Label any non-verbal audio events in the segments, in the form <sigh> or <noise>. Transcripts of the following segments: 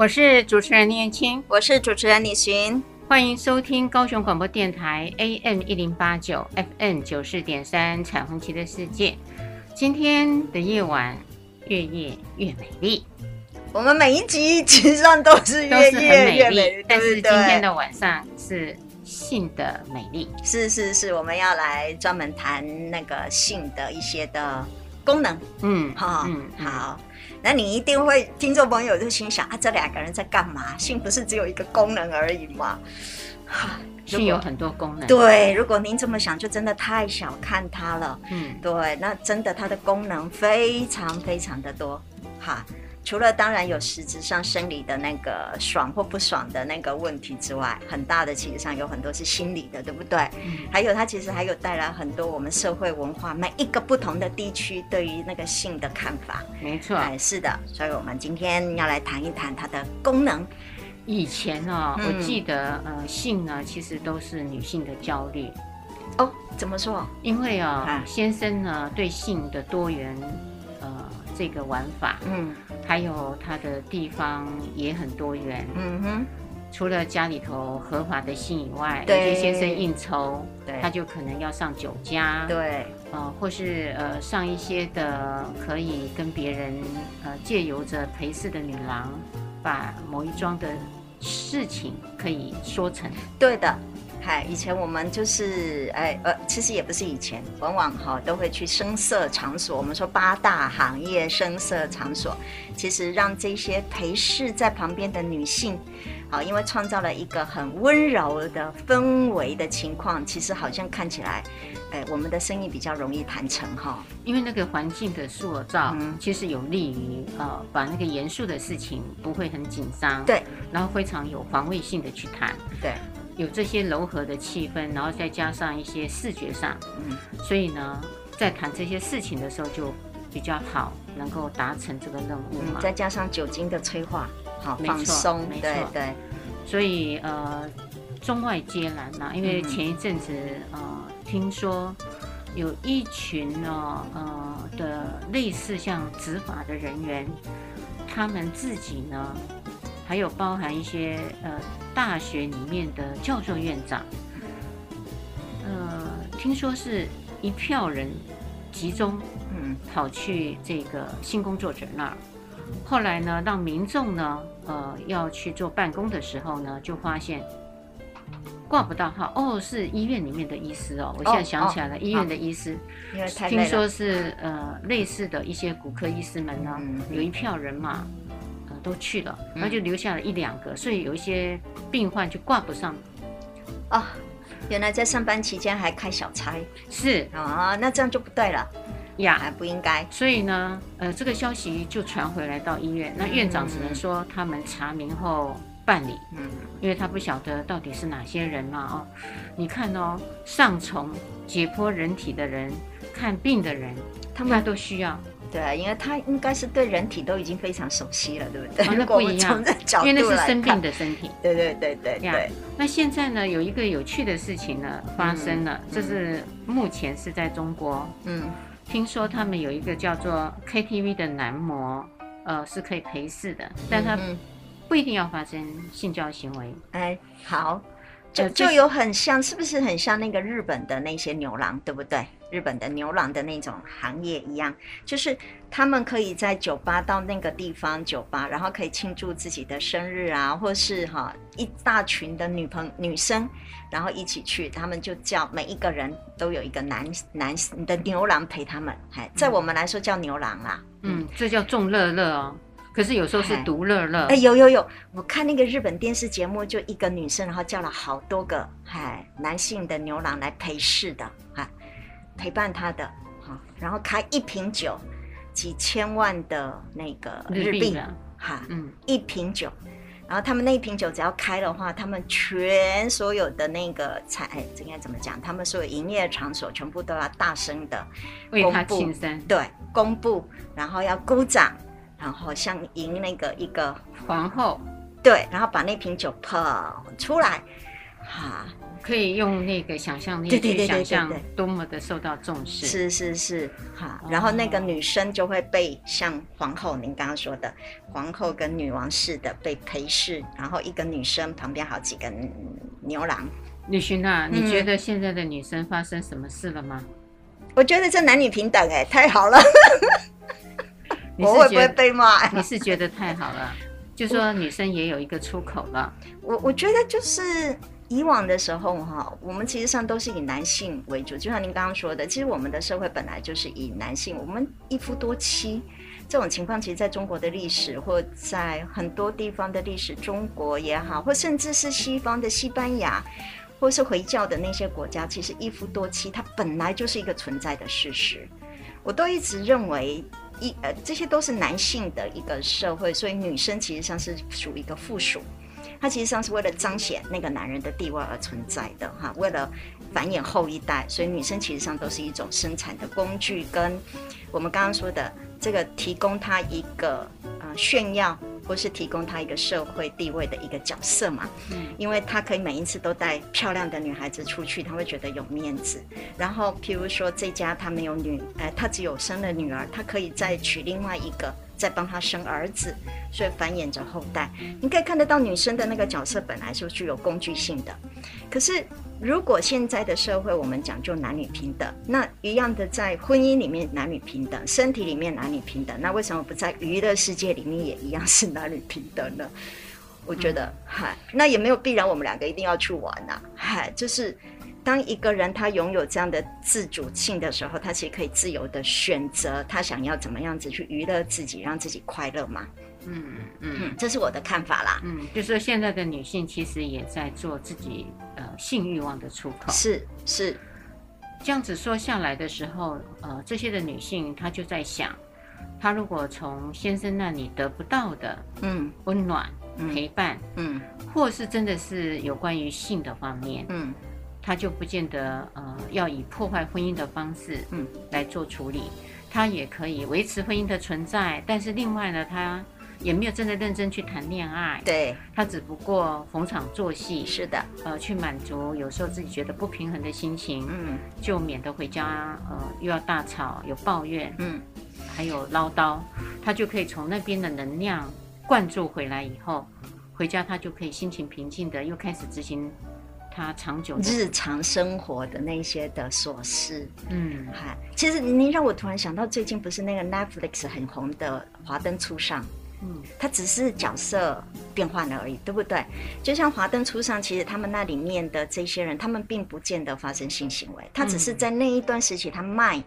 我是主持人念青，我是主持人李寻，欢迎收听高雄广播电台 AM 一零八九 FM 九四点三彩虹旗的世界。今天的夜晚越夜越美丽，我们每一集其实上都是越夜越美丽，但是今天的晚上是性的美丽。是是是，我们要来专门谈那个性的一些的功能。嗯，好，嗯，好。那你一定会，听众朋友就心想啊，这两个人在干嘛？性不是只有一个功能而已吗？<laughs> 性有很多功能。对，如果您这么想，就真的太小看它了。嗯，对，那真的它的功能非常非常的多。哈。除了当然有实质上生理的那个爽或不爽的那个问题之外，很大的其实上有很多是心理的，对不对？嗯。还有它其实还有带来很多我们社会文化每一个不同的地区对于那个性的看法。没错。哎，是的，所以我们今天要来谈一谈它的功能。以前哦，嗯、我记得呃，性呢其实都是女性的焦虑。哦，怎么说？因为啊、哦，先生呢对性的多元。这个玩法，嗯，还有它的地方也很多元，嗯哼。除了家里头合法的性以外，有些先生应酬，对，他就可能要上酒家，对，呃，或是呃上一些的可以跟别人呃借由着陪侍的女郎，把某一桩的事情可以说成，对的。嗨，以前我们就是哎呃，其实也不是以前，往往哈都会去声色场所。我们说八大行业声色场所，其实让这些陪侍在旁边的女性，好，因为创造了一个很温柔的氛围的情况，其实好像看起来，哎，我们的生意比较容易谈成哈。因为那个环境的塑造，嗯，其实有利于呃把那个严肃的事情不会很紧张，对，然后非常有防卫性的去谈，对。有这些柔和的气氛，然后再加上一些视觉上，嗯，所以呢，在谈这些事情的时候就比较好，能够达成这个任务嘛。嗯，再加上酒精的催化，好放松，没错，对对。所以呃，中外皆然呐，因为前一阵子呃，听说有一群呢呃的类似像执法的人员，他们自己呢。还有包含一些呃大学里面的教授院长，呃，听说是一票人集中，嗯，跑去这个性工作者那儿，后来呢，让民众呢，呃，要去做办公的时候呢，就发现挂不到号，哦，是医院里面的医师哦，我现在想起来了，医院的医师，听说是呃类似的一些骨科医师们呢，嗯、有一票人马。都去了，然后就留下了一两个，嗯、所以有一些病患就挂不上。哦，原来在上班期间还开小差，是。啊、哦，那这样就不对了。呀，还不应该。所以呢，呃，这个消息就传回来到医院，那院长只能说他们查明后办理，嗯，因为他不晓得到底是哪些人嘛，哦，你看哦，上从解剖人体的人，看病的人，他们都需要。对，因为他应该是对人体都已经非常熟悉了，对不对？哦、那 <laughs> 不一样，因为那是生病的身体。对对对对对。Yeah, 那现在呢，有一个有趣的事情呢发生了，这、嗯、是目前是在中国。嗯。听说他们有一个叫做 KTV 的男模，呃，是可以陪侍的，但他不一定要发生性交行为。哎，好，就就有很像，是不是很像那个日本的那些牛郎，对不对？日本的牛郎的那种行业一样，就是他们可以在酒吧到那个地方酒吧，然后可以庆祝自己的生日啊，或是哈一大群的女朋女生，然后一起去，他们就叫每一个人都有一个男男的牛郎陪他们，哎，在我们来说叫牛郎啦，嗯，这叫众乐乐哦，可是有时候是独乐乐，哎，有有有，我看那个日本电视节目，就一个女生，然后叫了好多个哎男性的牛郎来陪侍的，哈。陪伴他的，好，然后开一瓶酒，几千万的那个日币，哈，嗯，一瓶酒，然后他们那一瓶酒只要开的话，他们全所有的那个财，哎，这应该怎么讲？他们所有营业场所全部都要大声的为他庆生，对，公布，然后要鼓掌，然后像迎那个一个皇后，对，然后把那瓶酒捧出来，哈。可以用那个想象力去想象多么的受到重视，是是是，哈。然后那个女生就会被像皇后，您刚刚说的皇后跟女王似的被陪侍，然后一个女生旁边好几个牛郎。李寻啊，你觉得现在的女生发生什么事了吗？我觉得这男女平等哎，太好了。<laughs> 我会不会被骂？你是觉得太好了，就说女生也有一个出口了。我我觉得就是。以往的时候，哈，我们其实上都是以男性为主，就像您刚刚说的，其实我们的社会本来就是以男性，我们一夫多妻这种情况，其实在中国的历史，或在很多地方的历史，中国也好，或甚至是西方的西班牙，或是回教的那些国家，其实一夫多妻它本来就是一个存在的事实。我都一直认为，一呃，这些都是男性的一个社会，所以女生其实上是属于一个附属。它其实上是为了彰显那个男人的地位而存在的哈，为了繁衍后一代，所以女生其实上都是一种生产的工具，跟我们刚刚说的这个提供他一个呃炫耀，或是提供他一个社会地位的一个角色嘛。嗯，因为他可以每一次都带漂亮的女孩子出去，他会觉得有面子。然后譬如说这家他没有女，呃，他只有生了女儿，他可以再娶另外一个。在帮他生儿子，所以繁衍着后代。你可以看得到女生的那个角色本来是具有工具性的。可是如果现在的社会我们讲究男女平等，那一样的在婚姻里面男女平等，身体里面男女平等，那为什么不在娱乐世界里面也一样是男女平等呢？<laughs> 我觉得，嗨，那也没有必然我们两个一定要去玩呐，嗨，就是。当一个人他拥有这样的自主性的时候，他其实可以自由的选择他想要怎么样子去娱乐自己，让自己快乐嘛。嗯嗯嗯，这是我的看法啦。嗯，就是说现在的女性其实也在做自己呃性欲望的出口。是是，这样子说下来的时候，呃，这些的女性她就在想，她如果从先生那里得不到的嗯温暖陪伴嗯，或是真的是有关于性的方面嗯。他就不见得呃要以破坏婚姻的方式嗯来做处理，他也可以维持婚姻的存在，但是另外呢，他也没有真的认真去谈恋爱，对，他只不过逢场作戏，是的，呃，去满足有时候自己觉得不平衡的心情，嗯，就免得回家呃又要大吵有抱怨，嗯，还有唠叨，他就可以从那边的能量灌注回来以后，回家他就可以心情平静的又开始执行。他长久日常生活的那些的琐事，嗯，嗨，其实您让我突然想到，最近不是那个 Netflix 很红的《华灯初上》，嗯，它只是角色变换了而已，对不对？就像《华灯初上》，其实他们那里面的这些人，他们并不见得发生性行为，他只是在那一段时期，他卖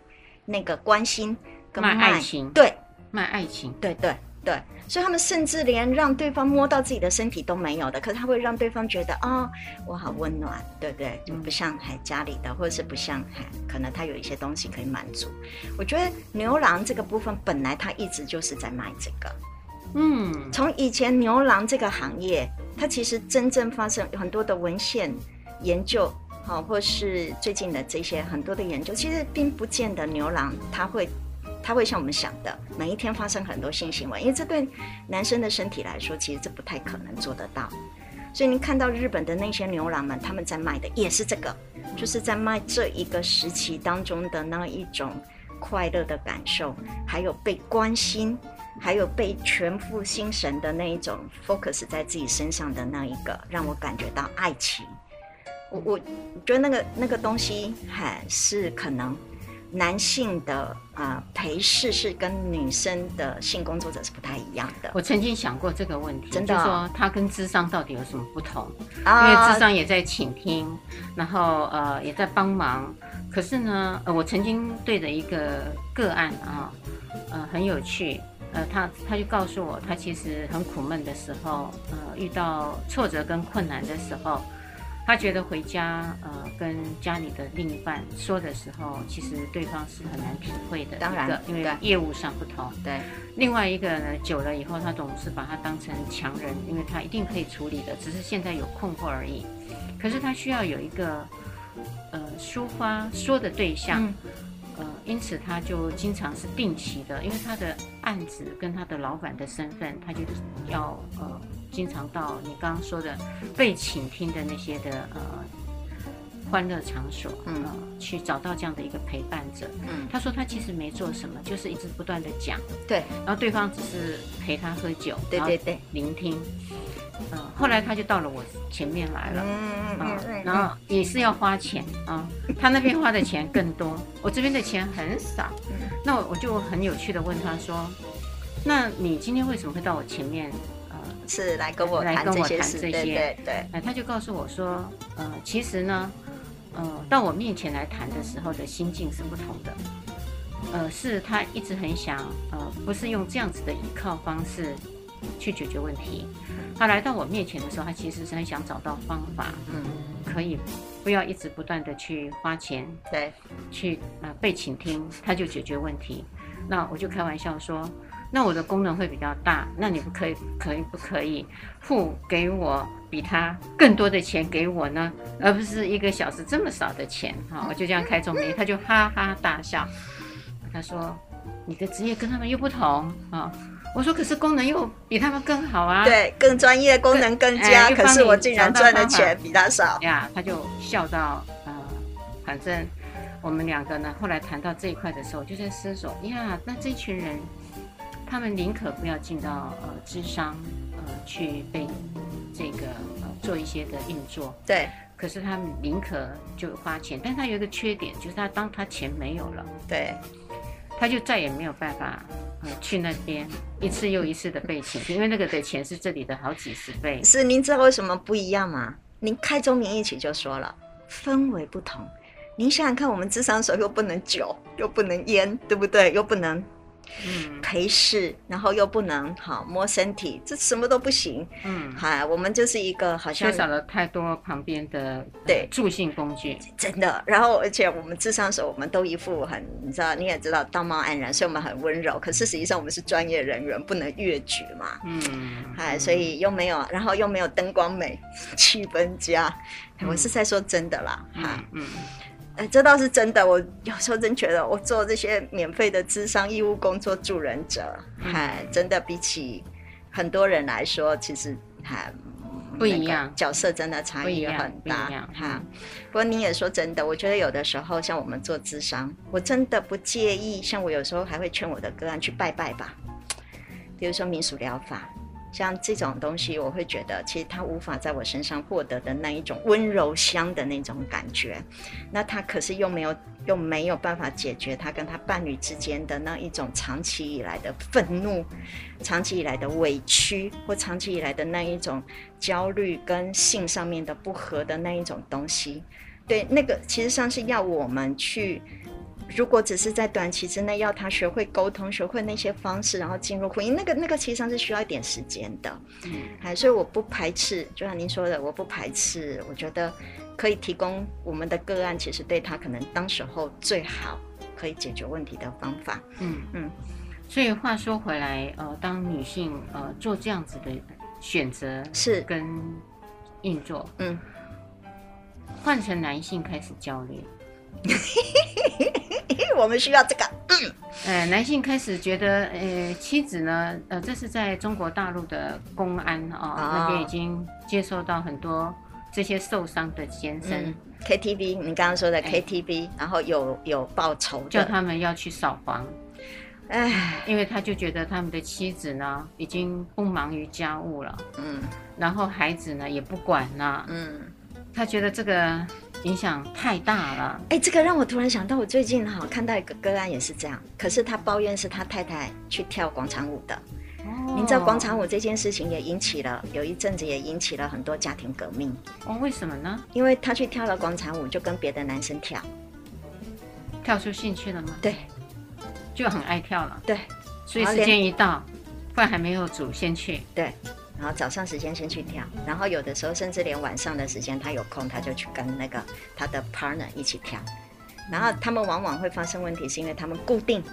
那个关心跟爱情，对，卖爱情，对对。对，所以他们甚至连让对方摸到自己的身体都没有的，可是他会让对方觉得啊、哦，我好温暖，对不对？就不像还家里的，或者是不像还可能他有一些东西可以满足。我觉得牛郎这个部分本来他一直就是在卖这个，嗯，从以前牛郎这个行业，它其实真正发生很多的文献研究，好，或是最近的这些很多的研究，其实并不见得牛郎他会。他会像我们想的，每一天发生很多性行为，因为这对男生的身体来说，其实这不太可能做得到。所以您看到日本的那些牛郎们，他们在卖的也是这个，就是在卖这一个时期当中的那一种快乐的感受，还有被关心，还有被全副心神的那一种 focus 在自己身上的那一个，让我感觉到爱情。我我觉得那个那个东西还是可能。男性的啊、呃、陪侍是跟女生的性工作者是不太一样的。我曾经想过这个问题，真的、哦、就是说他跟智商到底有什么不同？啊、因为智商也在倾听，然后呃也在帮忙。可是呢，呃，我曾经对着一个个案啊，呃很有趣，呃他他就告诉我，他其实很苦闷的时候，呃遇到挫折跟困难的时候，他觉得回家呃跟家里的另一半说的时候，其实对方是很难体会的。当然，因为业务上不同。对。另外一个呢，久了以后，他总是把他当成强人，因为他一定可以处理的，只是现在有困惑而已。可是他需要有一个呃抒发说的对象。嗯呃，因此他就经常是定期的，因为他的案子跟他的老板的身份，他就要呃经常到你刚刚说的被倾听的那些的呃欢乐场所，嗯、呃，去找到这样的一个陪伴者。嗯，他说他其实没做什么，就是一直不断的讲，对，然后对方只是陪他喝酒，对对对，聆听。嗯，后来他就到了我前面来了，嗯嗯嗯，然后也是要花钱啊，他那边花的钱更多，<laughs> 我这边的钱很少，那我我就很有趣的问他说，那你今天为什么会到我前面？呃，是来跟我来跟我谈这些，对对对，哎，他就告诉我说，呃，其实呢，呃，到我面前来谈的时候的心境是不同的，呃，是他一直很想，呃，不是用这样子的依靠方式去解决问题。他来到我面前的时候，他其实是很想找到方法，嗯，可以不要一直不断的去花钱，对，去啊、呃、被倾听，他就解决问题。那我就开玩笑说，那我的功能会比较大，那你不可以，可以不可以付给我比他更多的钱给我呢？而不是一个小时这么少的钱哈？我就这样开宗明义，他就哈哈大笑，他说你的职业跟他们又不同啊。我说，可是功能又比他们更好啊！对，更专业，功能更佳。可是我竟然赚的钱比他少呀！他就笑到，呃，反正我们两个呢，后来谈到这一块的时候，就在思索呀，那这群人，他们宁可不要进到呃智商，呃，去被这个呃做一些的运作。对。可是他们宁可就花钱，但他有一个缺点，就是他当他钱没有了，对，他就再也没有办法呃。去那边一次又一次的被请，<laughs> 因为那个的钱是这里的好几十倍。是，您知道为什么不一样吗？您开宗明义起就说了，氛围不同。您想想看，我们智商所又不能酒，又不能烟，对不对？又不能。嗯，陪侍，然后又不能好摸身体，这什么都不行。嗯，好，我们就是一个好像缺少了太多旁边的对助兴工具，真的。然后，而且我们智商时，我们都一副很，你知道，你也知道道貌岸然，所以我们很温柔。可是实际上，我们是专业人员，不能越矩嘛。嗯，哎，所以又没有，然后又没有灯光美，<laughs> 气氛佳。我是在说真的啦，哈，嗯。哎，这倒是真的。我有时候真觉得，我做这些免费的智商义务工作助人者，还、嗯、真的比起很多人来说，其实还不一样，角色真的差异很大。哈，不过你也说真的，我觉得有的时候像我们做智商，我真的不介意。像我有时候还会劝我的个案去拜拜吧，比如说民俗疗法。像这种东西，我会觉得其实他无法在我身上获得的那一种温柔乡的那种感觉，那他可是又没有又没有办法解决他跟他伴侣之间的那一种长期以来的愤怒、长期以来的委屈或长期以来的那一种焦虑跟性上面的不合的那一种东西。对，那个其实上是要我们去。如果只是在短期之内要他学会沟通、学会那些方式，然后进入婚姻，那个那个其实上是需要一点时间的。嗯，哎，所以我不排斥，就像您说的，我不排斥。我觉得可以提供我们的个案，其实对他可能当时候最好可以解决问题的方法。嗯嗯。所以话说回来，呃，当女性呃做这样子的选择是跟运作，嗯，换成男性开始焦虑。<laughs> <laughs> 我们需要这个。嗯，呃，男性开始觉得，呃，妻子呢，呃，这是在中国大陆的公安啊、哦哦、那边已经接收到很多这些受伤的先生。嗯、KTV，你刚刚说的 KTV，、哎、然后有有报仇，叫他们要去扫黄。哎，因为他就觉得他们的妻子呢，已经不忙于家务了。嗯，然后孩子呢也不管了。嗯，他觉得这个。影响太大了。哎，这个让我突然想到，我最近哈看到一个个案也是这样，可是他抱怨是他太太去跳广场舞的。哦，您知道广场舞这件事情也引起了，有一阵子也引起了很多家庭革命。哦，为什么呢？因为他去跳了广场舞，就跟别的男生跳，跳出兴趣了吗？对，就很爱跳了。对，所以时间一到，饭还没有煮，先去。对。然后早上时间先去跳，然后有的时候甚至连晚上的时间他有空，他就去跟那个他的 partner 一起跳。然后他们往往会发生问题，是因为他们固定，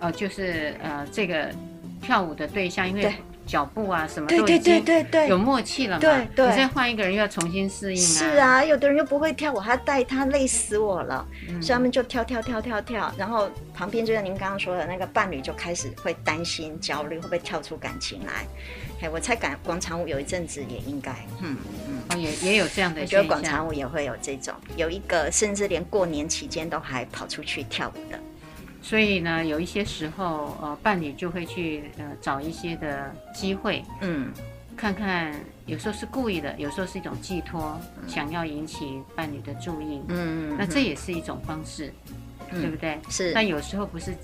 呃，就是呃这个跳舞的对象，因为。脚步啊，什么都已经有默契了嘛。对对，你再换一个人又要重新适应啊。是啊，有的人又不会跳，舞还要带他，累死我了。嗯。所以他们就跳跳跳跳跳，然后旁边就像您刚刚说的那个伴侣就开始会担心、焦虑，会不会跳出感情来？哎，我猜广广场舞有一阵子也应该，嗯嗯，哦，也也有这样的。我觉得广场舞也会有这种，有一个甚至连过年期间都还跑出去跳舞的。所以呢，有一些时候，呃，伴侣就会去呃找一些的机会，嗯，看看，有时候是故意的，有时候是一种寄托，嗯、想要引起伴侣的注意，嗯，那这也是一种方式，嗯、对不对？是。但有时候不是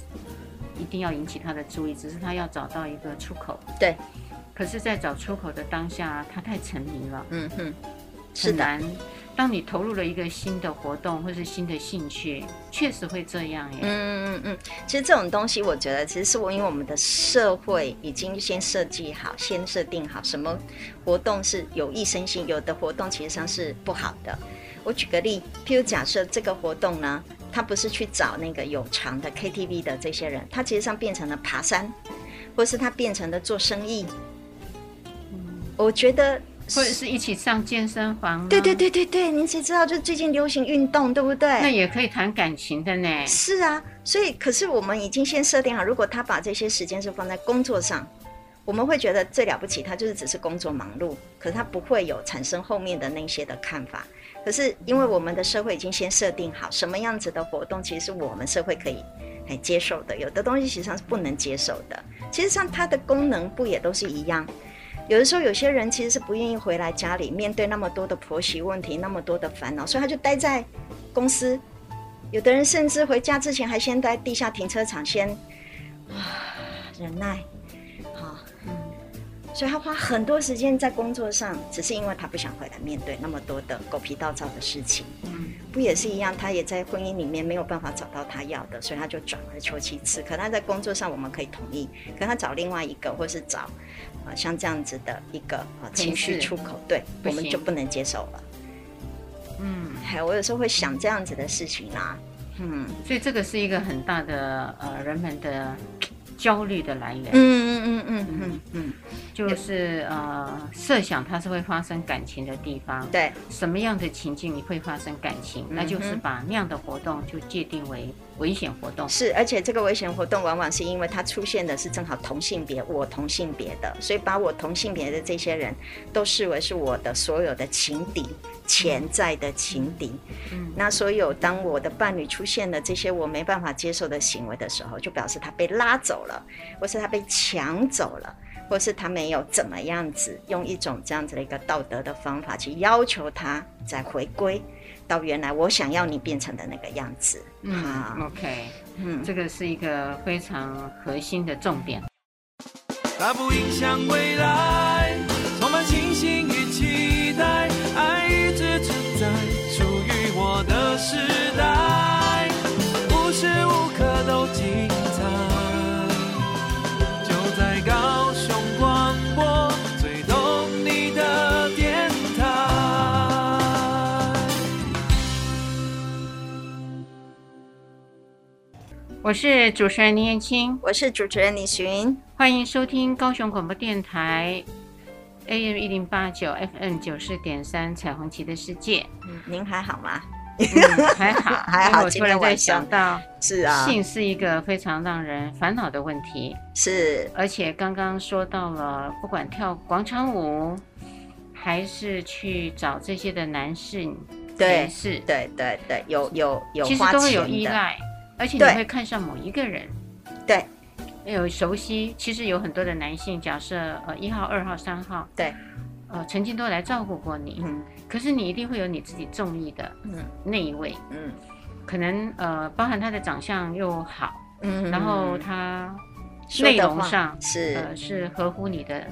一定要引起他的注意，只是他要找到一个出口。对。可是，在找出口的当下，他太沉迷了，嗯哼，是的。当你投入了一个新的活动或是新的兴趣，确实会这样耶。嗯嗯嗯，其实这种东西，我觉得其实是我因为我们的社会已经先设计好，先设定好什么活动是有益身心，有的活动其实上是不好的。我举个例，譬如假设这个活动呢，他不是去找那个有偿的 KTV 的这些人，他其实上变成了爬山，或是他变成了做生意。嗯，我觉得。或者是一起上健身房，对对对对对，您谁知道？就最近流行运动，对不对？那也可以谈感情的呢。是啊，所以可是我们已经先设定好，如果他把这些时间是放在工作上，我们会觉得最了不起，他就是只是工作忙碌，可是他不会有产生后面的那些的看法。可是因为我们的社会已经先设定好，什么样子的活动其实是我们社会可以来接受的，有的东西实际上是不能接受的。其实上它的功能不也都是一样？有的时候，有些人其实是不愿意回来家里面对那么多的婆媳问题，那么多的烦恼，所以他就待在公司。有的人甚至回家之前还先在地下停车场先忍耐，好，嗯，所以他花很多时间在工作上，只是因为他不想回来面对那么多的狗皮倒灶的事情。嗯，不也是一样？他也在婚姻里面没有办法找到他要的，所以他就转而求其次。可他在工作上我们可以同意，可他找另外一个，或是找。啊，像这样子的一个啊情绪出口，对，我们就不能接受了。嗯，还我有时候会想这样子的事情啊，嗯，所以这个是一个很大的呃人们的焦虑的来源。嗯嗯嗯嗯嗯嗯，就是呃设想它是会发生感情的地方，对，什么样的情境你会发生感情，那就是把那样的活动就界定为。危险活动是，而且这个危险活动往往是因为它出现的是正好同性别，我同性别的，所以把我同性别的这些人都视为是我的所有的情敌，潜在的情敌。嗯，那所有当我的伴侣出现了这些我没办法接受的行为的时候，就表示他被拉走了，或是他被抢走了，或是他没有怎么样子用一种这样子的一个道德的方法去要求他再回归。到原来我想要你变成的那个样子，嗯，OK，嗯，这个是一个非常核心的重点。它不影响未来，充满信心与期待，爱一直存在，属于我的时我是主持人林燕青，我是主持人李寻，欢迎收听高雄广播电台 AM 一零八九 FM 九四点三彩虹旗的世界。嗯，您还好吗？嗯、还好，<laughs> 还好。我突然在想到，是啊，性是一个非常让人烦恼的问题。是，而且刚刚说到了，不管跳广场舞，还是去找这些的男性，对，是，对对对，有有有，其实都会有依赖。而且你会看上某一个人，对，有熟悉。其实有很多的男性，假设呃一号、二号、三号，对，呃曾经都来照顾过你，嗯，可是你一定会有你自己中意的，嗯，那一位，嗯，可能呃包含他的长相又好，嗯，然后他内容上是。呃是合乎你的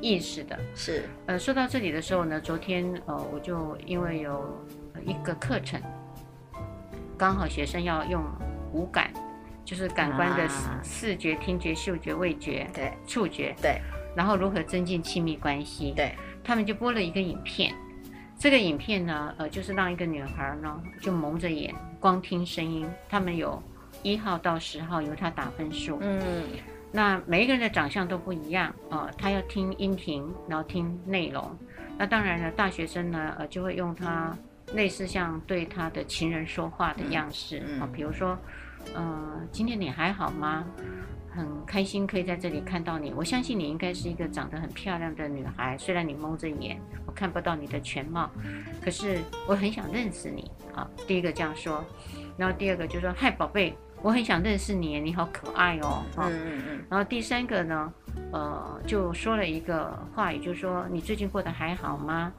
意识的，是。呃，说到这里的时候呢，昨天呃我就因为有一个课程，刚好学生要用。五感就是感官的视觉、听觉、嗅觉、味觉、对，触觉，对。然后如何增进亲密关系。对，他们就播了一个影片，这个影片呢，呃，就是让一个女孩呢就蒙着眼，光听声音。他们有一号到十号由她打分数。嗯，那每一个人的长相都不一样啊，呃，他要听音频，然后听内容。那当然了，大学生呢，呃，就会用他类似像对他的情人说话的样式啊，嗯嗯，比如说，呃，今天你还好吗？很开心可以在这里看到你。我相信你应该是一个长得很漂亮的女孩，虽然你蒙着眼，我看不到你的全貌，可是我很想认识你啊。第一个这样说，然后第二个就说：“嗨，宝贝，我很想认识你，你好可爱哦。”啊，嗯嗯嗯。然后第三个呢，呃，就说了一个话语，就是说你最近过得还好吗？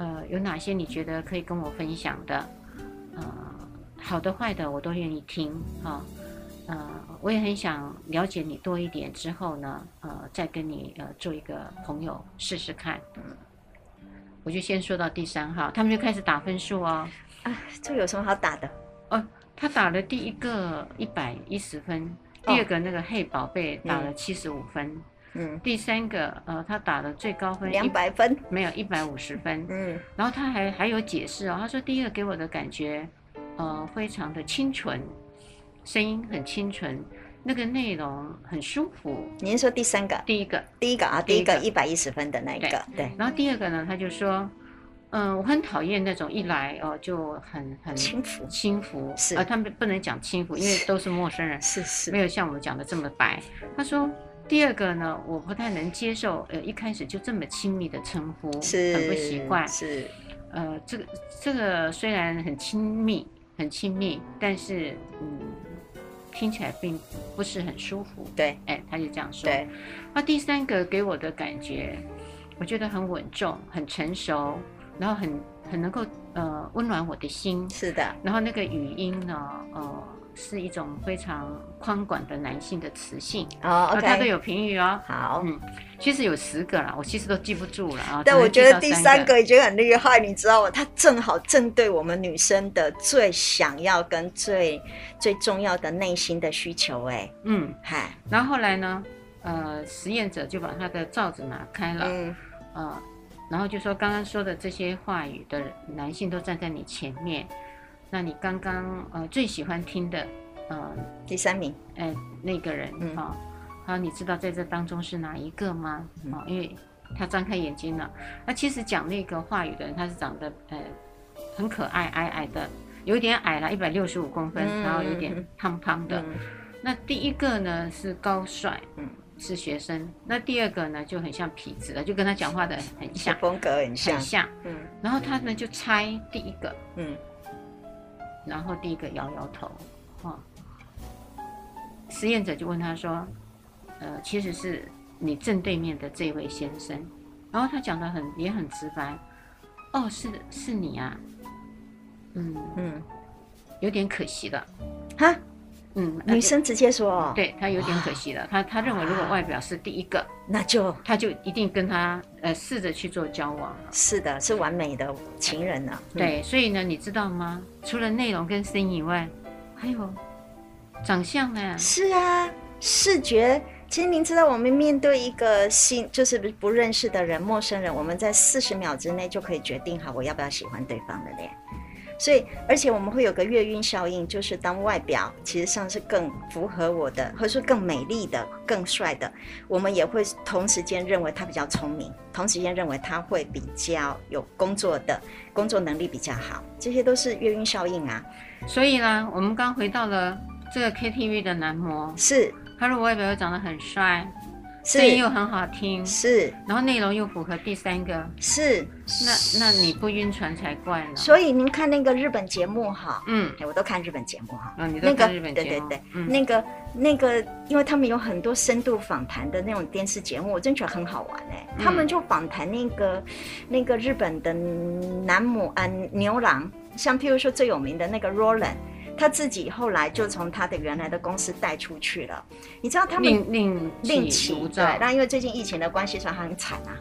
呃，有哪些你觉得可以跟我分享的？呃，好的坏的我都愿意听啊。呃，我也很想了解你多一点，之后呢，呃，再跟你呃做一个朋友试试看。嗯，我就先说到第三号，他们就开始打分数哦。啊，这有什么好打的？哦，他打了第一个一百一十分，第二个那个嘿宝贝打了七十五分，嗯，第三个呃，他打了最高分两百分，没有一百五十分，嗯，然后他还还有解释哦，他说第一个给我的感觉，呃，非常的清纯。声音很清纯，那个内容很舒服。您说第三个？第一个，第一个啊，第一个。一百一十分的那一个，对。对，然后第二个呢，他就说，嗯，我很讨厌那种一来哦就很很轻浮，轻浮是。啊，他们不能讲轻浮，因为都是陌生人，是是，没有像我们讲的这么白。他说第二个呢，我不太能接受，呃，一开始就这么亲密的称呼，是很不习惯，是，呃，这个这个虽然很亲密，很亲密，但是嗯。听起来并不是很舒服，对，哎，他就这样说。对，那第三个给我的感觉，我觉得很稳重，很成熟，然后很很能够呃温暖我的心。是的，然后那个语音呢，呃。是一种非常宽广的男性的磁性哦，oh. 他都有评语哦。好，嗯，其实有十个啦，我其实都记不住了啊。但我觉得第三个已经很厉害，你知道吗？他正好正对我们女生的最想要跟最最重要的内心的需求，哎，嗯，嗨。然后后来呢，呃，实验者就把他的罩子拿开了，嗯，呃，然后就说刚刚说的这些话语的男性都站在你前面。那你刚刚呃最喜欢听的，呃第三名，哎那个人啊，好、嗯，你知道在这当中是哪一个吗？啊、嗯，因为他张开眼睛了。那其实讲那个话语的人，他是长得呃很可爱，矮矮的，有点矮了，一百六十五公分，嗯、然后有点胖胖的。嗯、那第一个呢是高帅，嗯，是学生。那第二个呢就很像痞子了，就跟他讲话的很像，风格很像，很像。嗯，然后他呢就猜第一个，嗯。然后第一个摇摇头，哈、哦，实验者就问他说：“呃，其实是你正对面的这位先生。”然后他讲的很也很直白，“哦，是是你啊，嗯。嗯，有点可惜了，哈。”嗯，女生直接说哦，对她有点可惜了。他他认为如果外表是第一个，那就他就一定跟他呃试着去做交往。是的，是完美的情人呢。对，所以呢，你知道吗？除了内容跟声音以外，还有长相呢。是啊，视觉。其实您知道，我们面对一个新就是不认识的人、陌生人，我们在四十秒之内就可以决定好我要不要喜欢对方的脸。所以，而且我们会有个月晕效应，就是当外表其实上是更符合我的，或者说更美丽的、更帅的，我们也会同时间认为他比较聪明，同时间认为他会比较有工作的工作能力比较好，这些都是月晕效应啊。所以呢，我们刚回到了这个 KTV 的男模，是他如果外表又长得很帅。声音又很好听，是，然后内容又符合第三个，是，那那你不晕船才怪呢。所以您看那个日本节目哈，嗯，我都看日本节目哈，嗯，你都看日本节目，对对对，嗯、那个那个，因为他们有很多深度访谈的那种电视节目，我真觉得很好玩哎，嗯、他们就访谈那个那个日本的男母啊牛郎，像譬如说最有名的那个 Roland。他自己后来就从他的原来的公司带出去了，你知道他们另另另起对，那因为最近疫情的关系，所以他很惨啊，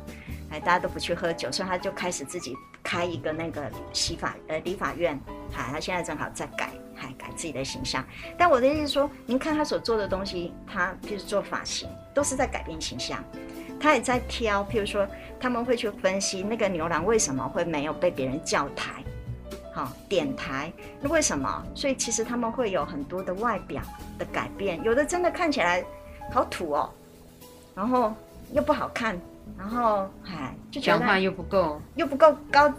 哎，大家都不去喝酒，所以他就开始自己开一个那个洗法呃理发院，嗨，他现在正好在改，还改自己的形象。但我的意思是说，您看他所做的东西，他就是做发型，都是在改变形象。他也在挑，譬如说他们会去分析那个牛郎为什么会没有被别人叫台，点台，那为什么？所以其实他们会有很多的外表的改变，有的真的看起来好土哦，然后又不好看，然后哎就讲话又不够又不够高，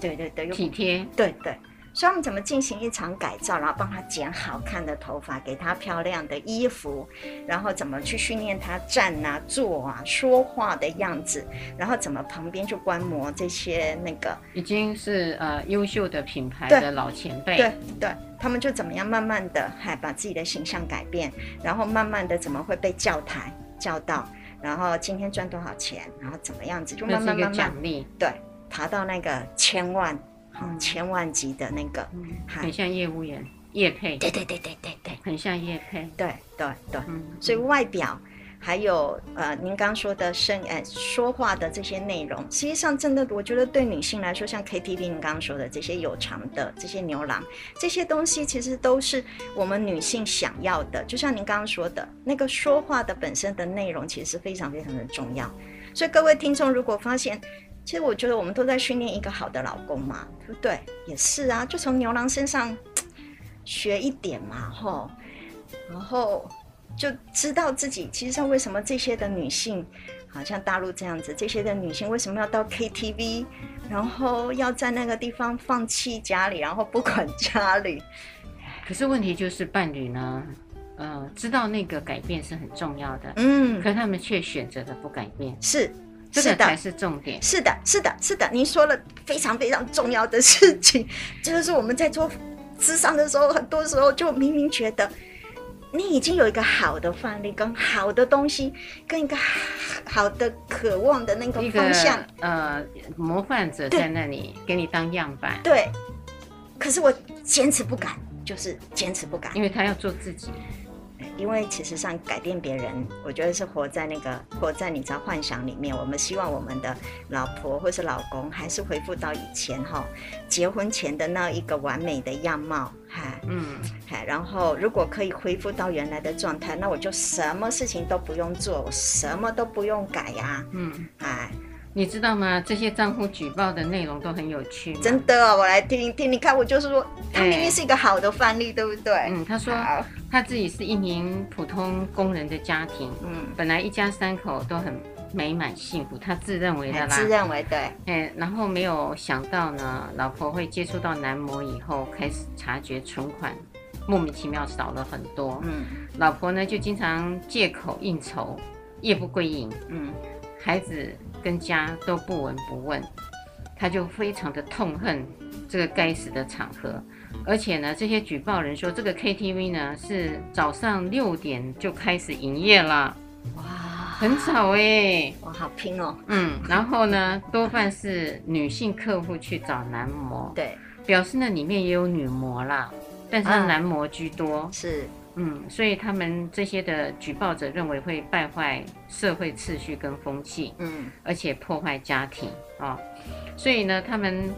对对对，体贴，对对。所以我们怎么进行一场改造，然后帮他剪好看的头发，给他漂亮的衣服，然后怎么去训练他站啊、坐啊、说话的样子，然后怎么旁边去观摩这些那个已经是呃优秀的品牌的老前辈，对对，他们就怎么样慢慢的还把自己的形象改变，然后慢慢的怎么会被教台教到，然后今天赚多少钱，然后怎么样子就慢慢慢慢奖励，对，爬到那个千万。千万级的那个，嗯、很像业务员叶配，对对对对对对，很像叶配，对对对，嗯，所以外表还有呃，您刚说的声，呃，说话的这些内容，实际上真的，我觉得对女性来说，像 KTV，您刚刚说的这些有偿的这些牛郎，这些东西其实都是我们女性想要的。就像您刚刚说的那个说话的本身的内容，其实是非常非常的重要。所以各位听众，如果发现，其实我觉得我们都在训练一个好的老公嘛，对不对？也是啊，就从牛郎身上 <tsk> 学一点嘛，吼，然后就知道自己其实上为什么这些的女性，好像大陆这样子，这些的女性为什么要到 KTV，然后要在那个地方放弃家里，然后不管家里。可是问题就是伴侣呢，呃，知道那个改变是很重要的，嗯，可他们却选择了不改变，是。这个才是重点。是的，是的，是的，您说了非常非常重要的事情，就是我们在做咨商的时候，很多时候就明明觉得你已经有一个好的范例，跟好的东西，跟一个好的渴望的那个方向，呃，模范者在那里给你当样板。对，可是我坚持不改，就是坚持不改，因为他要做自己。因为其实上改变别人，我觉得是活在那个活在你知道幻想里面。我们希望我们的老婆或是老公还是恢复到以前哈，结婚前的那一个完美的样貌，哈，嗯，哈，然后如果可以恢复到原来的状态，那我就什么事情都不用做，我什么都不用改呀，嗯，哎。你知道吗？这些账户举报的内容都很有趣。真的，哦，我来听听。你看，我就是说，他明明是一个好的范例，欸、对不对？嗯，他说他自己是一名普通工人的家庭，嗯，本来一家三口都很美满幸福，他自认为的啦。自认为对。哎、欸，然后没有想到呢，老婆会接触到男模以后，开始察觉存款莫名其妙少了很多。嗯，老婆呢就经常借口应酬，夜不归营。嗯，孩子。跟家都不闻不问，他就非常的痛恨这个该死的场合，而且呢，这些举报人说这个 KTV 呢是早上六点就开始营业了，哇，很少哎、欸，哇，好拼哦，嗯，然后呢，多半是女性客户去找男模，对，表示那里面也有女模啦，但是男模居多，啊、是。嗯，所以他们这些的举报者认为会败坏社会秩序跟风气，嗯，而且破坏家庭啊、哦，所以呢，他们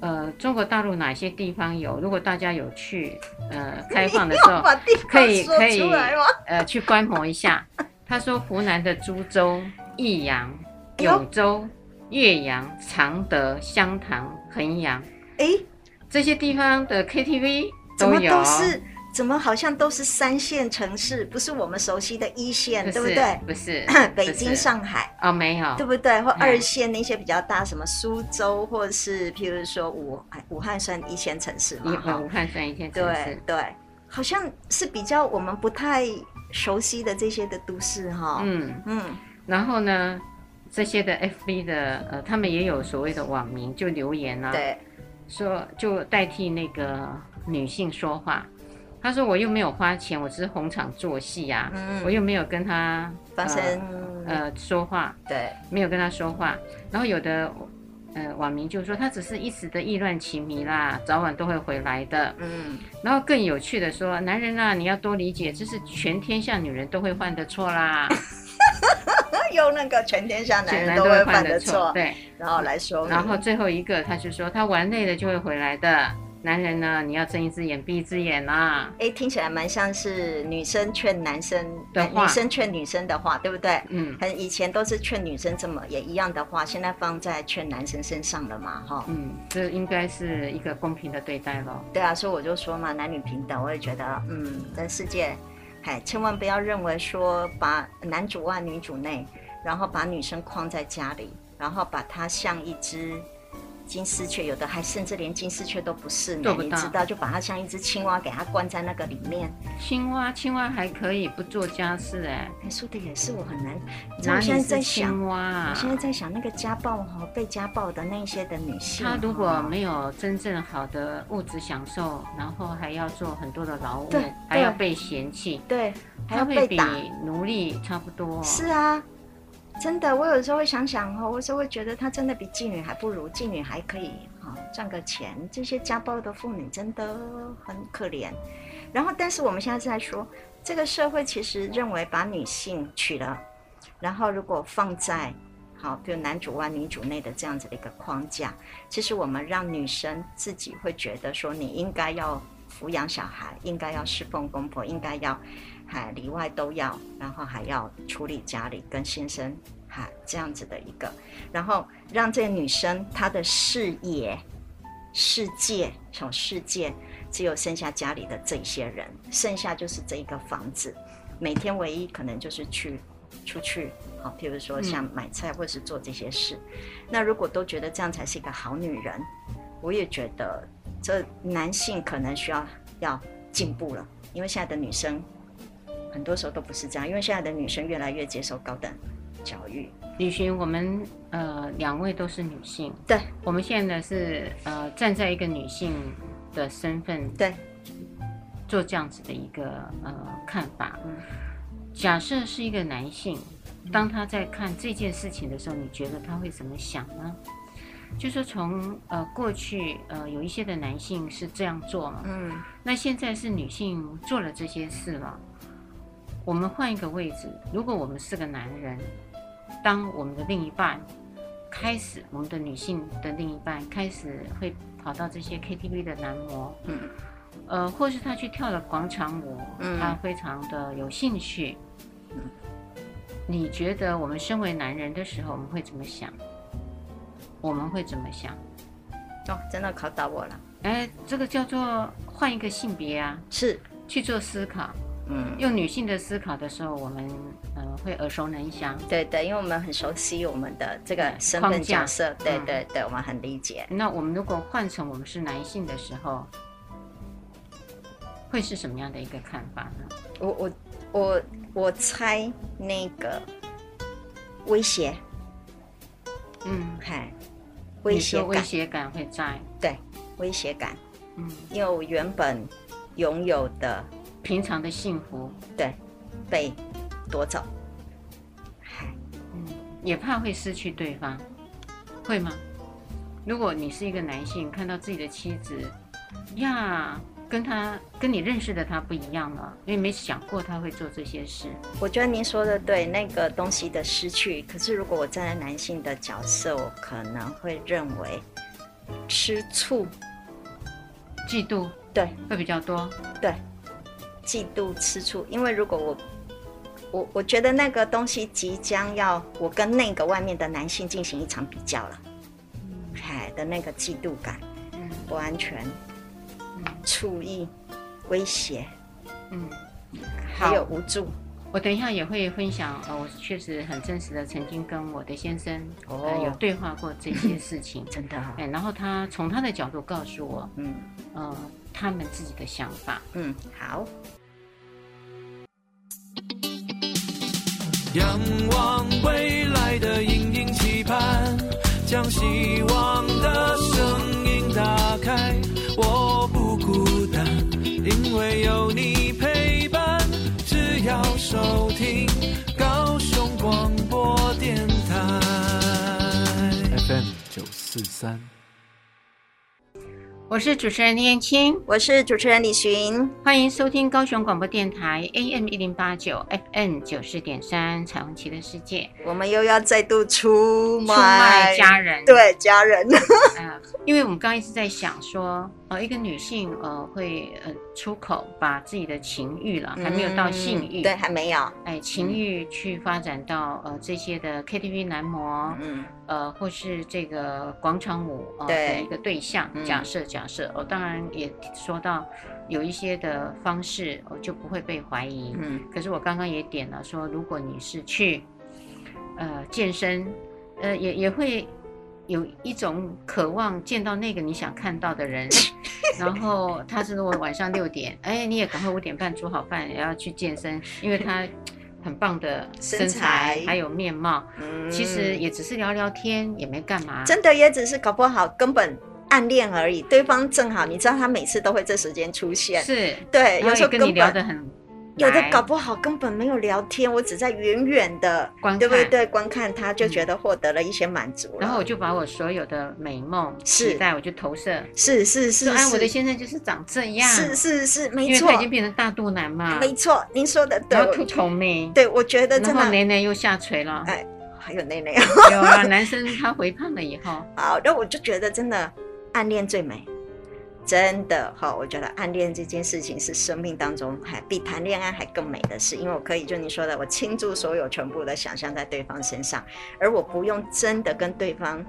呃，中国大陆哪些地方有？如果大家有去呃开放的时候，<laughs> 可以可以呃去观摩一下。<laughs> 他说，湖南的株洲、益阳、永州、岳阳、常德、湘潭、衡阳，哎，这些地方的 KTV 都有。怎么好像都是三线城市，不是我们熟悉的一线，不对不对？不是，<clears throat> 北京、上海哦，没有，对不对？或二线那些比较大，什么苏州，或者是譬如说武武汉算一线城市嘛？武汉算一线城市，对对，好像是比较我们不太熟悉的这些的都市哈。嗯嗯，然后呢，这些的 FB 的呃，他们也有所谓的网民就留言啊，对，说就代替那个女性说话。他说：“我又没有花钱，我只是逢场作戏呀、啊。嗯、我又没有跟他发生呃，呃说话，对，没有跟他说话。然后有的呃网民就说他只是一时的意乱情迷啦，早晚都会回来的。嗯，然后更有趣的说，男人啊，你要多理解，这是全天下女人都会犯的错啦。<laughs> 用那个全天下男人都会犯的错，对，然后来说，然后最后一个他就说他玩累了就会回来的。”男人呢，你要睁一只眼闭一只眼啊！哎，听起来蛮像是女生劝男生的话，女生劝女生的话，对不对？嗯，很以前都是劝女生这么也一样的话，现在放在劝男生身上了嘛，哈。嗯，这应该是一个公平的对待咯。对啊，所以我就说嘛，男女平等，我也觉得，嗯，这世界，哎，千万不要认为说把男主外女主内，然后把女生框在家里，然后把她像一只。金丝雀有的还甚至连金丝雀都不是呢，你知道，就把它像一只青蛙给它关在那个里面。青蛙，青蛙还可以不做家事哎。你说的也是，我很难。我现在在想，青蛙，我现在在想那个家暴哈，被家暴的那些的女性，她如果没有真正好的物质享受，然后还要做很多的劳务，还要被嫌弃，对，还要被打，比奴隶差不多。是啊。真的，我有时候会想想哦，我有时候会觉得她真的比妓女还不如，妓女还可以啊赚个钱。这些家暴的妇女真的很可怜。然后，但是我们现在在说，这个社会其实认为把女性娶了，然后如果放在好，比如男主外女主内的这样子的一个框架，其实我们让女生自己会觉得说，你应该要抚养小孩，应该要侍奉公婆，应该要。还里外都要，然后还要处理家里跟先生，哈，这样子的一个，然后让这个女生她的视野、世界、小世界，只有剩下家里的这些人，剩下就是这一个房子，每天唯一可能就是去出去，好，譬如说像买菜或是做这些事。嗯。那如果都觉得这样才是一个好女人，我也觉得这男性可能需要要进步了，因为现在的女生。很多时候都不是这样，因为现在的女生越来越接受高等教育。李寻，我们呃两位都是女性，对，我们现在呢是呃站在一个女性的身份，对，做这样子的一个呃看法。嗯，假设是一个男性，当他在看这件事情的时候，你觉得他会怎么想呢？就说从呃过去呃有一些的男性是这样做嘛，嗯，那现在是女性做了这些事了。我们换一个位置，如果我们是个男人，当我们的另一半开始，我们的女性的另一半开始会跑到这些 KTV 的男模，嗯，呃，或是他去跳了广场舞，嗯，他非常的有兴趣，嗯，你觉得我们身为男人的时候，我们会怎么想？我们会怎么想？哦，真的考倒我了。哎，这个叫做换一个性别啊，是去做思考。嗯，用女性的思考的时候，我们呃会耳熟能详。对对，因为我们很熟悉我们的这个身份角色。对对对，我们很理解。那我们如果换成我们是男性的时候，会是什么样的一个看法呢？我我我我猜那个威胁。嗯，嗨，威胁威胁感会在。对，威胁感。嗯，因为我原本拥有的。平常的幸福，对，被夺走，嗯，也怕会失去对方，会吗？如果你是一个男性，看到自己的妻子呀，跟他跟你认识的他不一样了，因为没想过他会做这些事。我觉得您说的对，那个东西的失去。可是如果我站在男性的角色，我可能会认为吃醋、嫉妒，对，会比较多，对。嫉妒、吃醋，因为如果我，我我觉得那个东西即将要我跟那个外面的男性进行一场比较了，嗨、嗯、的那个嫉妒感，嗯，不安全，嗯，醋意、威胁，嗯，还有无助。我等一下也会分享，呃，我确实很真实的曾经跟我的先生哦、呃、有对话过这些事情，<laughs> 真的、哦，哎，然后他从他的角度告诉我，嗯，呃，他们自己的想法，嗯，好。仰望未来的隐隐期盼，将希望的声音打开。我不孤单，因为有你陪伴。只要收听高雄广播电台 FM 九四三。我是主持人林燕青，我是主持人李寻，欢迎收听高雄广播电台 AM 一零八九 FM 九四点三彩虹旗的世界。我们又要再度出卖，出卖家人，对家人。<laughs> 呃，因为我们刚刚一直在想说，呃，一个女性呃会呃出口把自己的情欲了，还没有到性欲，嗯、对，还没有，哎，情欲去发展到呃这些的 KTV 男模，嗯，呃，或是这个广场舞呃的一个对象，假设假设，我、哦、当然也说到有一些的方式，我、哦、就不会被怀疑。嗯，可是我刚刚也点了说，如果你是去呃健身，呃也也会有一种渴望见到那个你想看到的人，<laughs> 然后他是如果晚上六点，哎，你也赶快五点半煮好饭也要去健身，因为他很棒的身材，还有面貌，嗯，其实也只是聊聊天，也没干嘛，真的也只是搞不好根本。暗恋而已，对方正好，你知道他每次都会这时间出现，是对，有时候跟你聊得很。有的搞不好根本没有聊天，我只在远远的观看，对不对？观看他就觉得获得了一些满足，然后我就把我所有的美梦期待我就投射，是是是，哎，我的先生就是长这样，是是是，没错，因为他已经变成大肚腩嘛，没错，您说的对，秃头妹，对，我觉得真的，然后奶奶又下垂了，哎，还有奶奶，有啊，男生他肥胖了以后，<laughs> 好，那我就觉得真的暗恋最美。真的哈，我觉得暗恋这件事情是生命当中还比谈恋爱还更美的事，因为我可以就你说的，我倾注所有全部的想象在对方身上，而我不用真的跟对方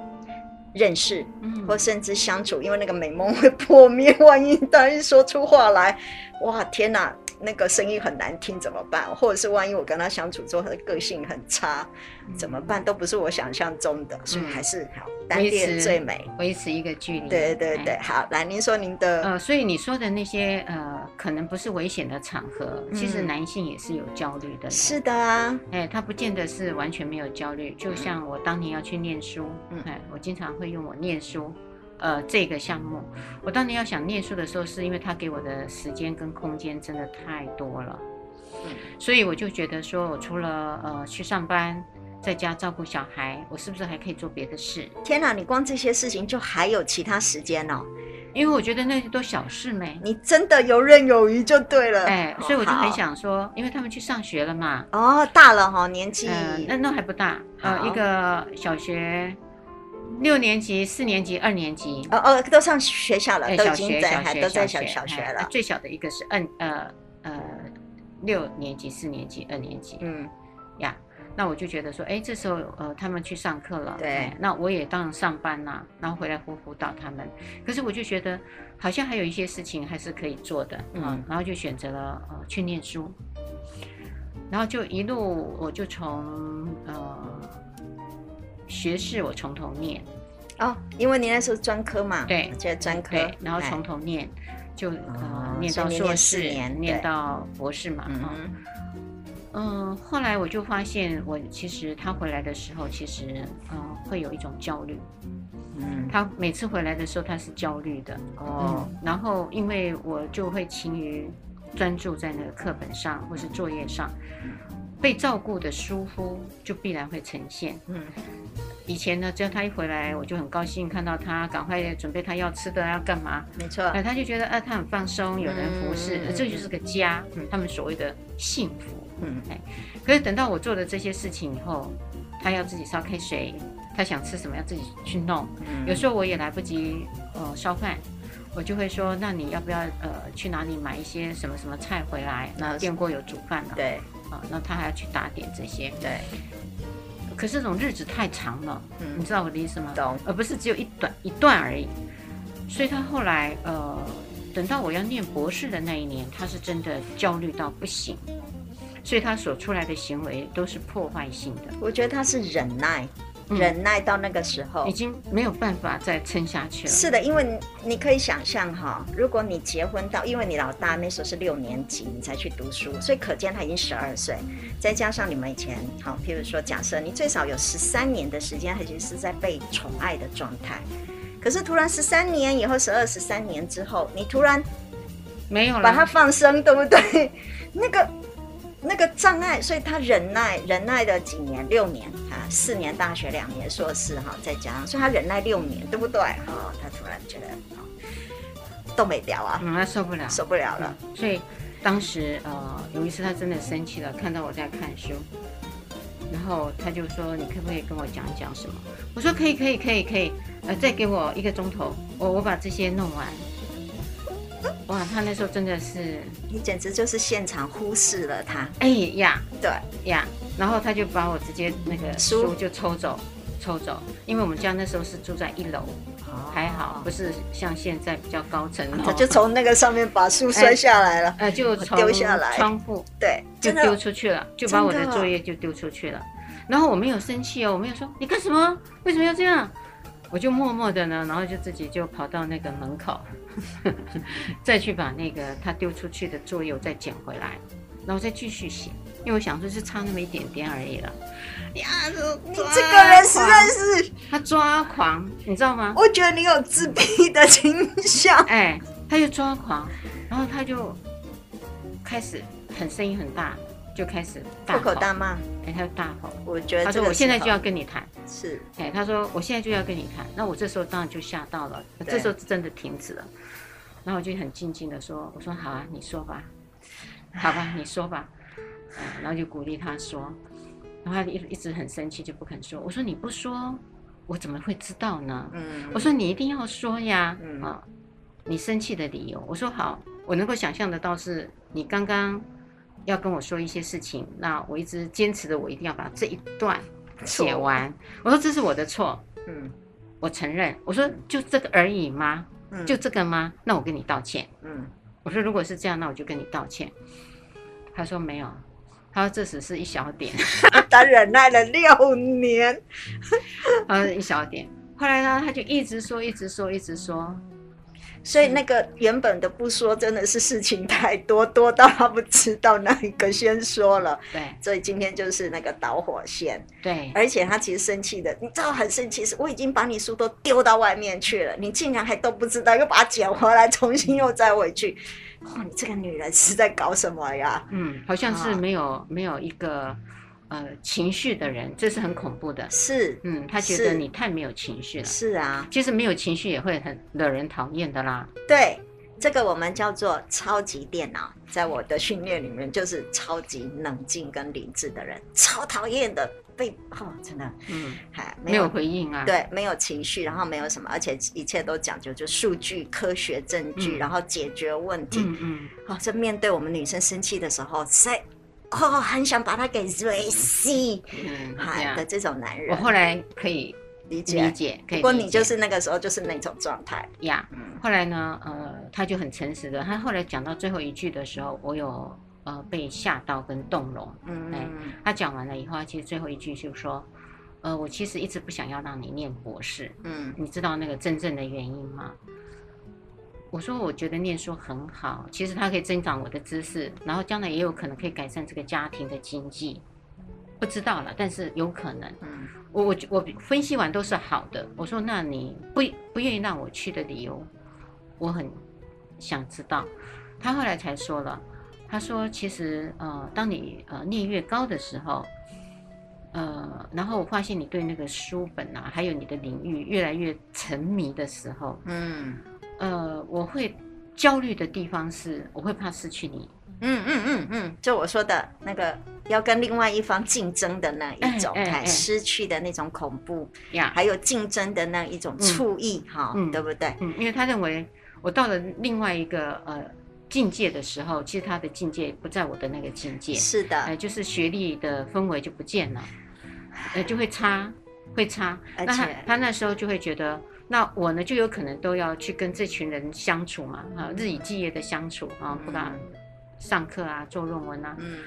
认识，或甚至相处，因为那个美梦会破灭，万一他一说出话来，哇天哪！那个声音很难听怎么办？或者是万一我跟他相处之后，他的个性很差，怎么办？都不是我想象中的，所以还是好单恋最美，维持一个距离。对对对，好，来，您说您的呃，所以你说的那些呃，可能不是危险的场合，其实男性也是有焦虑的。是的啊，哎，他不见得是完全没有焦虑。就像我当年要去念书，哎，我经常会用我念书。呃，这个项目，我当年要想念书的时候，是因为他给我的时间跟空间真的太多了，嗯，所以我就觉得说，我除了呃去上班，在家照顾小孩，我是不是还可以做别的事？天哪，你光这些事情就还有其他时间哦？因为我觉得那些都小事没，你真的游刃有余就对了。哎，所以我就很想说，因为他们去上学了嘛。哦，大了哈，年纪，呃，那那还不大，呃，一个小学。六年级、四年级、二年级，哦哦，都上学校了，欸、都已经在，小学都在小小学了。最小的一个是二呃呃六年级、四年级、二年级，嗯呀，那我就觉得说，哎、欸，这时候呃他们去上课了，对、欸，那我也当然上班呐，然后回来辅辅导他们。可是我就觉得好像还有一些事情还是可以做的，嗯，嗯然后就选择了呃去念书，然后就一路我就从呃。学士我从头念，哦，因为你那时候专科嘛，对，就专科，对，然后从头念，就呃念到硕士，念，念到博士嘛，嗯。嗯，后来我就发现，我其实他回来的时候，其实呃会有一种焦虑，嗯，他每次回来的时候他是焦虑的，哦，然后因为我就会勤于专注在那个课本上或是作业上。被照顾的疏忽就必然会呈现。嗯，以前呢，只要他一回来，我就很高兴看到他，赶快准备他要吃的，要干嘛？没错。哎，他就觉得，呃，他很放松，有人服侍，这就是个家。嗯，他们所谓的幸福。嗯，哎，可是等到我做了这些事情以后，他要自己烧开水，他想吃什么要自己去弄。嗯，有时候我也来不及呃烧饭，我就会说，那你要不要呃去哪里买一些什么什么菜回来？那电锅有煮饭了。对。啊，那他还要去打点这些，对。可是这种日子太长了，嗯，你知道我的意思吗？懂。而不是只有一短一段而已。所以他后来，呃，等到我要念博士的那一年，他是真的焦虑到不行，所以他所出来的行为都是破坏性的。我觉得他是忍耐。忍耐到那个时候，已经没有办法再撑下去了。是的，因为你可以想象哈，如果你结婚到，因为你老大那时候是六年级，你才去读书，所以可见他已经十二岁，再加上你们以前好，譬如说假设你最少有十三年的时间，他其实是在被宠爱的状态。可是突然十三年以后，十二十三年之后，你突然没有了，把他放生，对不对？<laughs> 那个。那个障碍，所以他忍耐，忍耐了几年，六年啊，四年大学，两年硕士哈，再加上，所以他忍耐六年，对不对？哈，他突然觉得，都没掉啊，嗯，他受不了，受不了了。嗯、所以当时呃有一次他真的生气了，看到我在看书，然后他就说：“你可不可以跟我讲讲什么？”我说：“可以，可以，可以，可以。”呃，再给我一个钟头，我我把这些弄完。哇，他那时候真的是，你简直就是现场忽视了他。哎呀，对呀，然后他就把我直接那个书就抽走，抽走。因为我们家那时候是住在一楼，哦、还好不是像现在比较高层。<laughs> 他就从那个上面把书摔下来了，呃，就丢下来，窗户对，就丢出去了，就把我的作业就丢出去了。然后我没有生气哦，我没有说你干什么，为什么要这样？我就默默的呢，然后就自己就跑到那个门口，<laughs> 再去把那个他丢出去的作业我再捡回来，然后再继续写，因为我想说是差那么一点点而已了。呀，你这个人实在是他抓狂，你知道吗？我觉得你有自闭的倾向。哎，他就抓狂，然后他就开始很声音很大。就开始大破口大骂，哎，他就大吼，我觉得他说我现在就要跟你谈，是，哎，他说我现在就要跟你谈，那我这时候当然就吓到了，这时候真的停止了，然后我就很静静的说，我说好啊，你说吧，好吧，<laughs> 你说吧，然后就鼓励他说，然后他一一直很生气就不肯说，我说你不说，我怎么会知道呢？嗯，我说你一定要说呀，啊，你生气的理由，我说好，我能够想象得到是你刚刚。要跟我说一些事情，那我一直坚持的，我一定要把这一段写完。我说这是我的错，嗯，我承认。我说就这个而已吗？嗯，就这个吗？那我跟你道歉。嗯，我说如果是这样，那我就跟你道歉。他说没有，他说这只是一小点。<laughs> 他忍耐了六年，他说一小点。后来呢，他就一直说，一直说，一直说。所以那个原本的不说，真的是事情太多，<laughs> 多到他不知道哪一个先说了。对，所以今天就是那个导火线。对，而且他其实生气的，你知道很生气是，我已经把你书都丢到外面去了，你竟然还都不知道，又把它捡回来，重新又再回去。哇，你这个女人是在搞什么呀？嗯，好像是没有、啊、没有一个。呃，情绪的人，这是很恐怖的。是，嗯，他觉得你太没有情绪了。是啊，其实没有情绪也会很惹人讨厌的啦。对，这个我们叫做超级电脑，在我的训练里面就是超级冷静跟理智的人，超讨厌的被哦，真的，嗯，还没有回应啊。对，没有情绪，然后没有什么，而且一切都讲究就数据、科学证据，嗯、然后解决问题。嗯嗯。哦，这面对我们女生生气的时候，在。哦，很想把他给瑞西，嗯，好的这种男人，我后来可以理解理解，可以理解。不过你就是那个时候就是那种状态呀。嗯，后来呢，呃，他就很诚实的，他后来讲到最后一句的时候，我有呃被吓到跟动容。嗯，哎，他讲完了以后，其实最后一句就说，呃，我其实一直不想要让你念博士。嗯，你知道那个真正的原因吗？我说，我觉得念书很好，其实它可以增长我的知识，然后将来也有可能可以改善这个家庭的经济，不知道了，但是有可能。嗯，我我我分析完都是好的。我说，那你不不愿意让我去的理由，我很想知道。他后来才说了，他说，其实呃，当你呃念越高的时候，呃，然后我发现你对那个书本啊，还有你的领域越来越沉迷的时候，嗯。呃，我会焦虑的地方是，我会怕失去你。嗯嗯嗯嗯，就我说的那个要跟另外一方竞争的那一种，哎，哎哎失去的那种恐怖呀，还有竞争的那一种醋意，哈、嗯，对不对？嗯，因为他认为我到了另外一个呃境界的时候，其实他的境界不在我的那个境界。是的，呃，就是学历的氛围就不见了，呃，就会差，会差。而且那他，他那时候就会觉得。那我呢，就有可能都要去跟这群人相处嘛，啊，日以继夜的相处啊，不敢上课啊，做论文啊。嗯。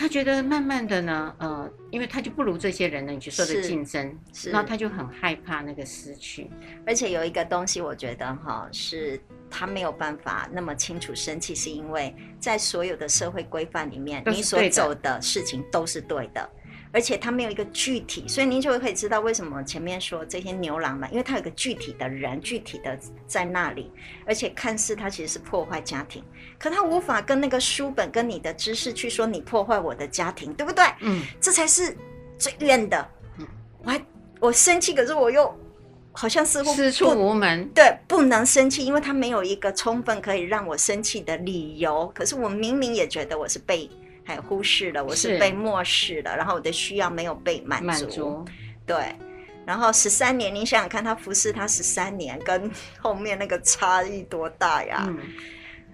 他觉得慢慢的呢，呃，因为他就不如这些人呢，你就说的竞争，是，然后他就很害怕那个失去。而且有一个东西，我觉得哈，是他没有办法那么清楚生气，是因为在所有的社会规范里面，你所走的事情都是对的。而且他没有一个具体，所以您就会可以知道为什么前面说这些牛郎们，因为他有个具体的人，具体的在那里，而且看似他其实是破坏家庭，可他无法跟那个书本跟你的知识去说你破坏我的家庭，对不对？嗯，这才是最怨的。嗯，我还我生气，可是我又好像似乎师出无门，对，不能生气，因为他没有一个充分可以让我生气的理由。可是我明明也觉得我是被还忽视了，我是被漠视了，然后我的需要没有被满足。满足。对，然后十三年，你想想看，他服侍他十三年，跟后面那个差异多大呀？嗯。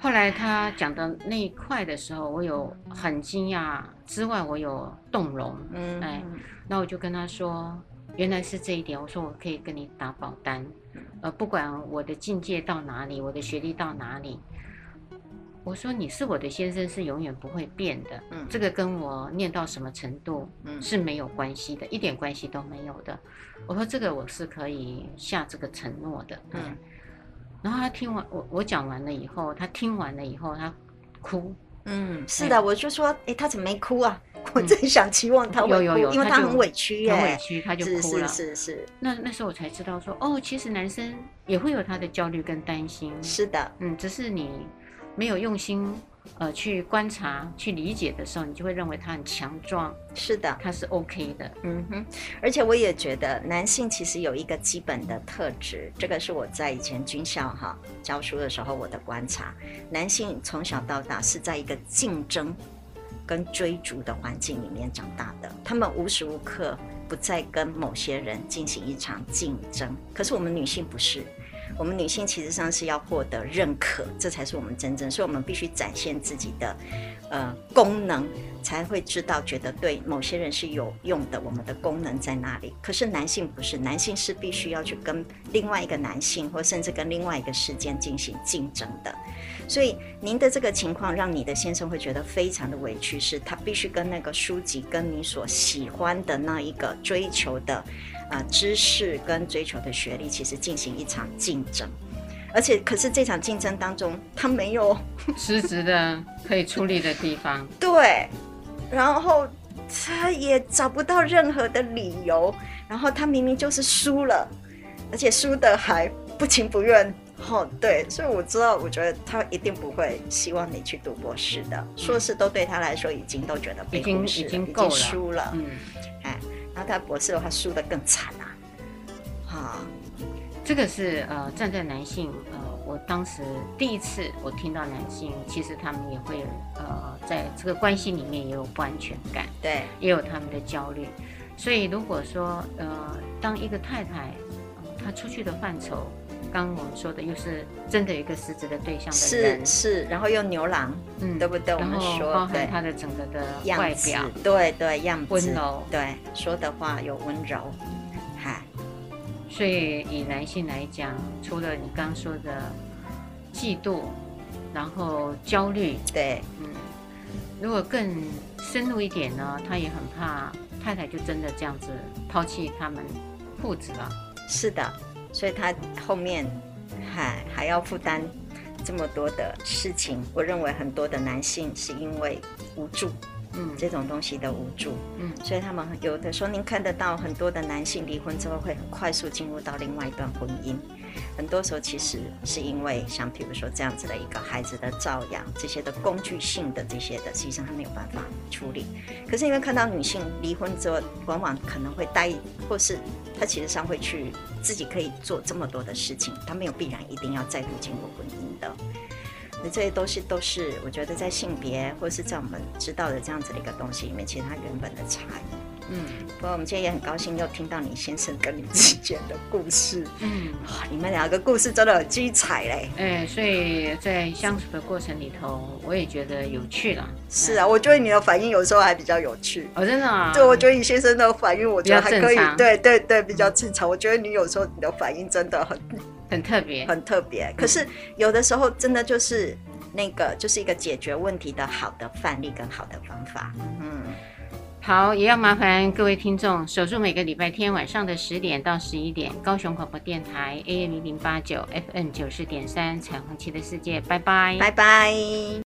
后来他讲的那一块的时候，我有很惊讶，之外我有动容。嗯，哎，那我就跟他说。原来是这一点，我说我可以跟你打保单，呃，不管我的境界到哪里，我的学历到哪里，我说你是我的先生是永远不会变的，嗯，这个跟我念到什么程度，嗯，是没有关系的，一点关系都没有的。我说这个我是可以下这个承诺的，嗯。然后他听完我我讲完了以后，他听完了以后他哭，嗯，是的，我就说，哎，他怎么没哭啊？我真想期望他会哭，有有有，因为他很委屈，很委屈，他就哭了。是是是是。那那时候我才知道说，哦，其实男生也会有他的焦虑跟担心。是的，嗯，只是你没有用心呃去观察、去理解的时候，你就会认为他很强壮。是的，他是 OK 的。嗯哼。而且我也觉得男性其实有一个基本的特质，这个是我在以前军校哈教书的时候我的观察，男性从小到大是在一个竞争。跟追逐的环境里面长大的，他们无时无刻不在跟某些人进行一场竞争。可是我们女性不是，我们女性其实上是要获得认可，这才是我们真正，所以我们必须展现自己的呃功能。才会知道，觉得对某些人是有用的。我们的功能在哪里？可是男性不是，男性是必须要去跟另外一个男性，或甚至跟另外一个事件进行竞争的。所以您的这个情况，让你的先生会觉得非常的委屈，是他必须跟那个书籍，跟你所喜欢的那一个追求的啊、呃、知识跟追求的学历，其实进行一场竞争。而且，可是这场竞争当中，他没有 <laughs> 实质的可以出力的地方。<laughs> 对。然后他也找不到任何的理由，然后他明明就是输了，而且输的还不情不愿。哦，对，所以我知道，我觉得他一定不会希望你去读博士的，硕士都对他来说已经都觉得已经已经够了，已经输了。嗯，哎，然后他博士的话输的更惨啊！啊，这个是呃站在男性呃。我当时第一次我听到男性，其实他们也会呃，在这个关系里面也有不安全感，对，也有他们的焦虑。所以如果说呃，当一个太太，呃、她出去的范畴，刚刚我们说的又是真的有一个实质的对象的人，是是，然后又牛郎，嗯，对不对？我们说包含他的整个的外表，对对，样子温柔，对，说的话有温柔。嗨所以以男性来讲，除了你刚刚说的嫉妒，然后焦虑，对，嗯，如果更深入一点呢，他也很怕太太就真的这样子抛弃他们父子了。是的，所以他后面还还要负担这么多的事情。我认为很多的男性是因为无助。嗯，这种东西的无助，嗯，所以他们有的时候您看得到很多的男性离婚之后会很快速进入到另外一段婚姻，很多时候其实是因为像譬如说这样子的一个孩子的照养，这些的工具性的这些的，实际上他没有办法处理。可是因为看到女性离婚之后，往往可能会待，或是他其实上会去自己可以做这么多的事情，他没有必然一定要再度进入婚姻的。那这些东西都是我觉得在性别或是在我们知道的这样子的一个东西里面，其实它原本的差异。嗯，不过我们今天也很高兴又听到你先生跟你之间的故事。嗯，哇，你们两个故事真的很精彩嘞。哎，所以在相处的过程里头，我也觉得有趣了。是啊，我觉得你的反应有时候还比较有趣。哦，真的啊？对，我觉得你先生的反应，我觉得还可以。对对对，比较正常。我觉得你有时候你的反应真的很。很特别，很特别。可是有的时候，真的就是那个，就是一个解决问题的好的范例跟好的方法。嗯，好，也要麻烦各位听众守住每个礼拜天晚上的十点到十一点，高雄广播电台 AM 零零八九，FN 九十点三，彩虹旗的世界，拜拜，拜拜。